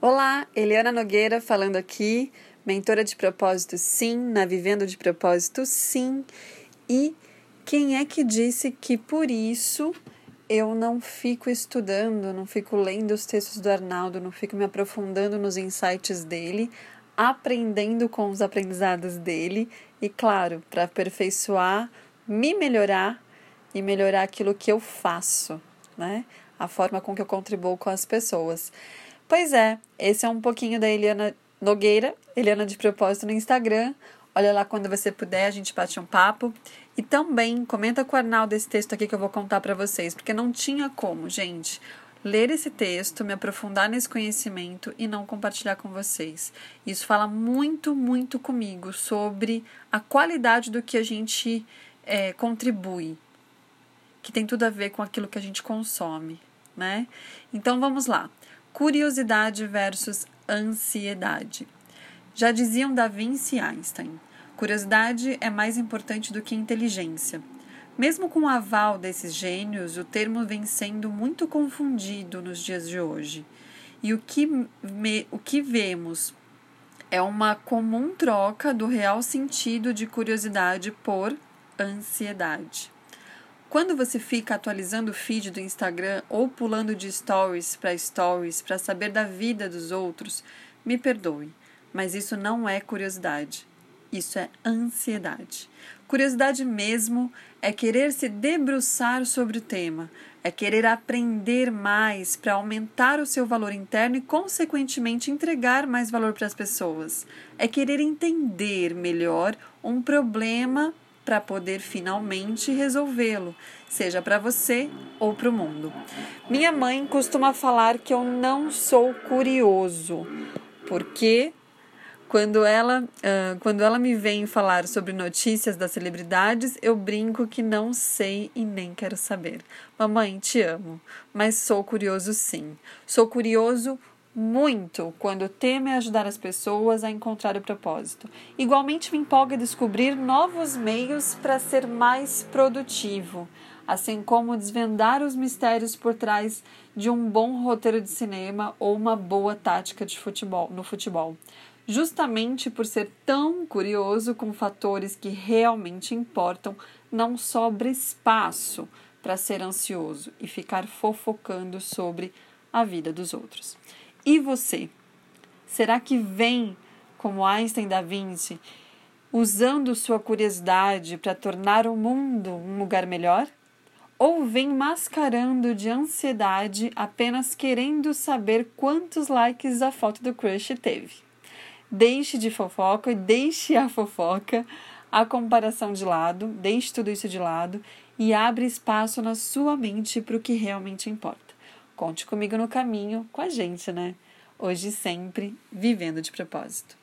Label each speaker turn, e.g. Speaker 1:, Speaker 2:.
Speaker 1: Olá, Eliana Nogueira falando aqui, mentora de propósito sim, na Vivendo de Propósito sim. E quem é que disse que por isso eu não fico estudando, não fico lendo os textos do Arnaldo, não fico me aprofundando nos insights dele, aprendendo com os aprendizados dele e, claro, para aperfeiçoar, me melhorar e melhorar aquilo que eu faço, né? A forma com que eu contribuo com as pessoas. Pois é, esse é um pouquinho da Eliana Nogueira, Eliana de Propósito no Instagram. Olha lá quando você puder, a gente bate um papo. E também comenta com o Arnaldo esse texto aqui que eu vou contar para vocês, porque não tinha como, gente, ler esse texto, me aprofundar nesse conhecimento e não compartilhar com vocês. Isso fala muito, muito comigo sobre a qualidade do que a gente é, contribui, que tem tudo a ver com aquilo que a gente consome, né? Então vamos lá. Curiosidade versus ansiedade. Já diziam Da Vinci e Einstein: curiosidade é mais importante do que inteligência. Mesmo com o aval desses gênios, o termo vem sendo muito confundido nos dias de hoje. E o que, me, o que vemos é uma comum troca do real sentido de curiosidade por ansiedade. Quando você fica atualizando o feed do Instagram ou pulando de stories para stories para saber da vida dos outros, me perdoe, mas isso não é curiosidade. Isso é ansiedade. Curiosidade mesmo é querer se debruçar sobre o tema, é querer aprender mais para aumentar o seu valor interno e, consequentemente, entregar mais valor para as pessoas. É querer entender melhor um problema para poder finalmente resolvê-lo, seja para você ou para o mundo. Minha mãe costuma falar que eu não sou curioso, porque quando ela, uh, quando ela me vem falar sobre notícias das celebridades, eu brinco que não sei e nem quero saber. Mamãe, te amo, mas sou curioso sim. Sou curioso muito quando é ajudar as pessoas a encontrar o propósito. Igualmente me empolga descobrir novos meios para ser mais produtivo, assim como desvendar os mistérios por trás de um bom roteiro de cinema ou uma boa tática de futebol no futebol. Justamente por ser tão curioso com fatores que realmente importam, não sobra espaço para ser ansioso e ficar fofocando sobre a vida dos outros. E você? Será que vem, como Einstein da Vinci, usando sua curiosidade para tornar o mundo um lugar melhor? Ou vem mascarando de ansiedade apenas querendo saber quantos likes a foto do crush teve? Deixe de fofoca, deixe a fofoca, a comparação de lado, deixe tudo isso de lado e abre espaço na sua mente para o que realmente importa. Conte comigo no caminho, com a gente, né? Hoje sempre vivendo de propósito.